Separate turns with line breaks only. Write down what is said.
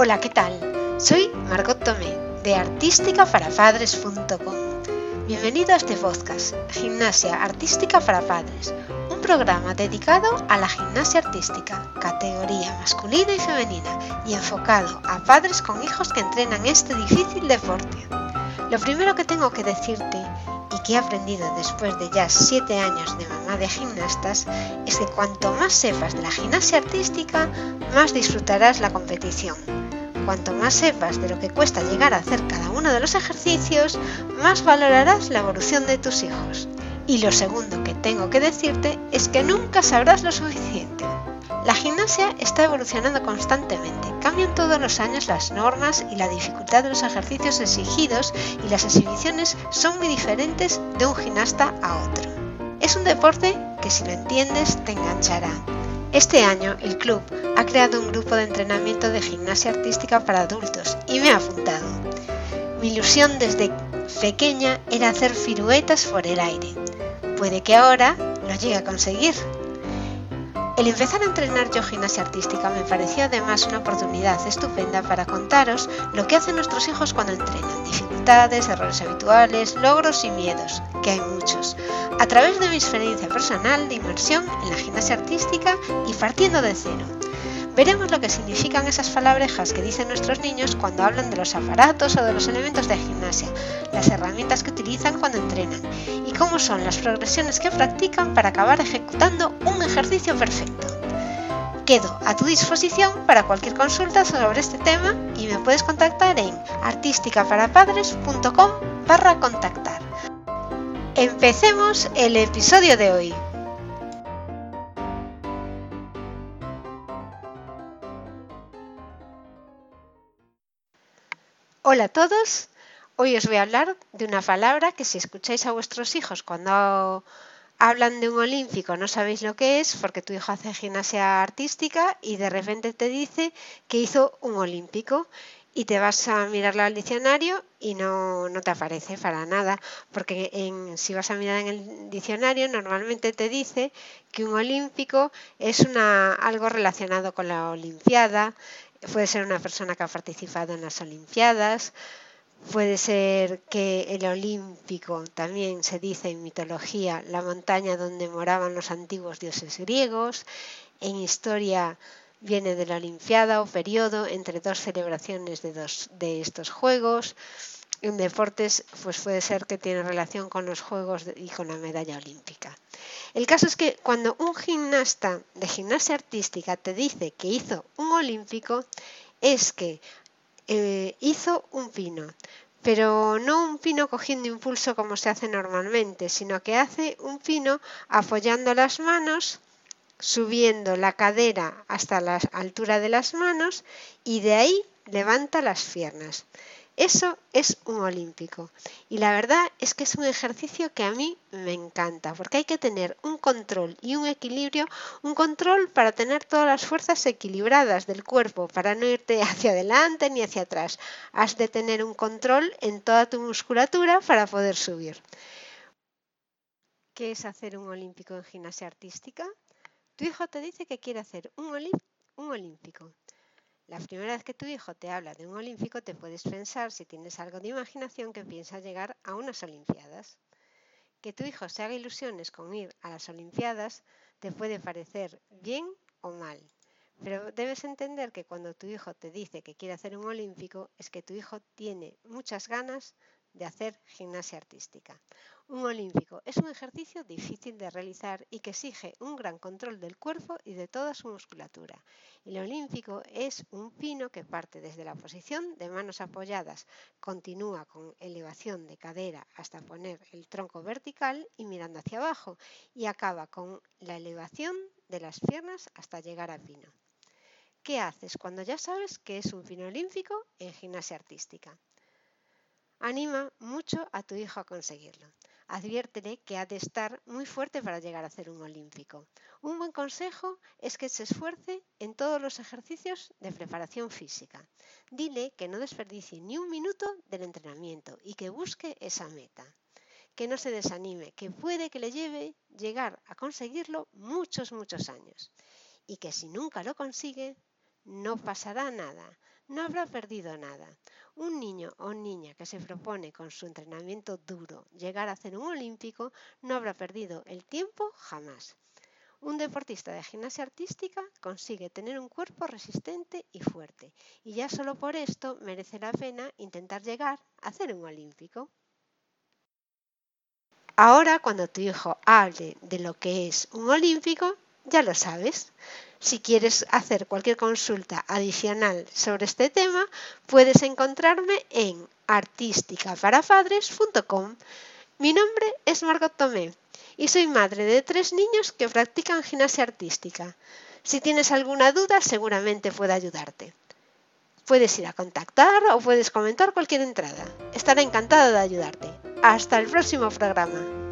Hola, ¿qué tal? Soy Margot Tomé de artísticaparapadres.com. Bienvenido a este podcast, Gimnasia Artística para Padres, un programa dedicado a la gimnasia artística, categoría masculina y femenina, y enfocado a padres con hijos que entrenan este difícil deporte. Lo primero que tengo que decirte y que he aprendido después de ya 7 años de mamá de gimnastas es que cuanto más sepas de la gimnasia artística, más disfrutarás la competición Cuanto más sepas de lo que cuesta llegar a hacer cada uno de los ejercicios, más valorarás la evolución de tus hijos. Y lo segundo que tengo que decirte es que nunca sabrás lo suficiente. La gimnasia está evolucionando constantemente, cambian todos los años las normas y la dificultad de los ejercicios exigidos y las exhibiciones son muy diferentes de un gimnasta a otro. Es un deporte que si lo entiendes te enganchará este año el club ha creado un grupo de entrenamiento de gimnasia artística para adultos y me ha apuntado. Mi ilusión desde pequeña era hacer firuetas por el aire. Puede que ahora lo llegue a conseguir. El empezar a entrenar yo gimnasia artística me pareció además una oportunidad estupenda para contaros lo que hacen nuestros hijos cuando entrenan, dificultades, errores habituales, logros y miedos, que hay muchos, a través de mi experiencia personal de inmersión en la gimnasia artística y partiendo de cero. Veremos lo que significan esas palabrejas que dicen nuestros niños cuando hablan de los aparatos o de los elementos de gimnasia, las herramientas que utilizan cuando entrenan y cómo son las progresiones que practican para acabar ejecutando un ejercicio perfecto. Quedo a tu disposición para cualquier consulta sobre este tema y me puedes contactar en artísticaparapadres.com barra contactar. Empecemos el episodio de hoy. Hola a todos, hoy os voy a hablar de una palabra que si escucháis a vuestros hijos cuando hablan de un olímpico no sabéis lo que es porque tu hijo hace gimnasia artística y de repente te dice que hizo un olímpico y te vas a mirarlo al diccionario y no, te aparece para nada, porque si vas a mirar en el diccionario normalmente te dice que un olímpico es una, algo relacionado con la olimpiada, puede ser una persona que ha participado en las olimpiadas, puede ser que el olímpico también se dice en mitología la montaña donde moraban los antiguos dioses griegos, en historia viene de la Olimpiada o periodo entre dos celebraciones de, dos, de estos Juegos. En deportes, pues puede ser que tiene relación con los Juegos y con la medalla olímpica. El caso es que cuando un gimnasta de gimnasia artística te dice que hizo un olímpico, es que eh, hizo un pino, pero no un pino cogiendo impulso como se hace normalmente, sino que hace un pino apoyando las manos subiendo la cadera hasta la altura de las manos y de ahí levanta las piernas. Eso es un olímpico. Y la verdad es que es un ejercicio que a mí me encanta, porque hay que tener un control y un equilibrio, un control para tener todas las fuerzas equilibradas del cuerpo, para no irte hacia adelante ni hacia atrás. Has de tener un control en toda tu musculatura para poder subir. ¿Qué es hacer un olímpico en gimnasia artística? Tu hijo te dice que quiere hacer un, olímpico. La primera vez que tu hijo te habla de un olímpico, te puedes pensar, si tienes algo de imaginación, que piensa llegar a unas olimpiadas. Que tu hijo se haga ilusiones con ir a las olimpiadas te puede parecer bien o mal. Pero debes entender que cuando tu hijo te dice que quiere hacer un olímpico, es que tu hijo tiene muchas ganas de hacer gimnasia artística. Un olímpico es un ejercicio difícil de realizar y que exige un gran control del cuerpo y de toda su musculatura. El olímpico es un pino que parte desde la posición de manos apoyadas, continúa con elevación de cadera hasta poner el tronco vertical y mirando hacia abajo y acaba con la elevación de las piernas hasta llegar a pino. ¿Qué haces cuando ya sabes que es un pino olímpico en gimnasia artística? Anima mucho a tu hijo a conseguirlo. Adviértele que ha de estar muy fuerte para llegar a ser un olímpico. Un buen consejo es que se esfuerce en todos los ejercicios de preparación física. Dile que no desperdicie ni un minuto del entrenamiento y que busque esa meta. Que no se desanime, que puede que le lleve llegar a conseguirlo muchos, muchos años. Y que si nunca lo consigue, no pasará nada. no habrá perdido nada. Un niño o niña que se propone con su entrenamiento duro llegar a hacer un olímpico no habrá perdido el tiempo jamás. Un deportista de gimnasia artística consigue tener un cuerpo resistente y fuerte, y ya solo por esto merece la pena intentar llegar a hacer un olímpico. Ahora, cuando tu hijo hable de lo que es un olímpico, ya lo sabes. Si quieres hacer cualquier consulta adicional sobre este tema, puedes encontrarme en artísticaparapadres.com. Mi nombre es Margot Tomé y soy madre de tres niños que practican gimnasia artística. Si tienes alguna duda, seguramente puedo ayudarte. Puedes ir a contactar o puedes comentar cualquier entrada. Estaré encantada de ayudarte. Hasta el próximo programa.